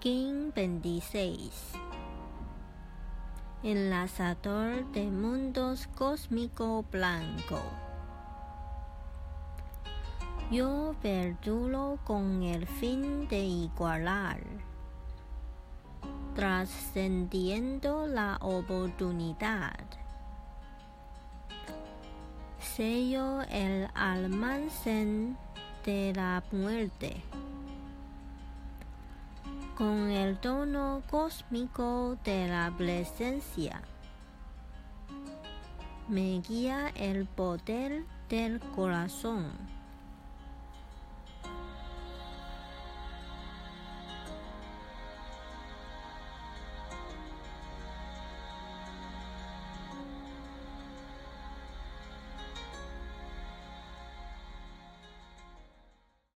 King 26 Enlazador de mundos cósmico blanco. Yo verdulo con el fin de igualar trascendiendo la oportunidad. Sello el almacén de la muerte con el tono cósmico de la presencia. Me guía el poder del corazón.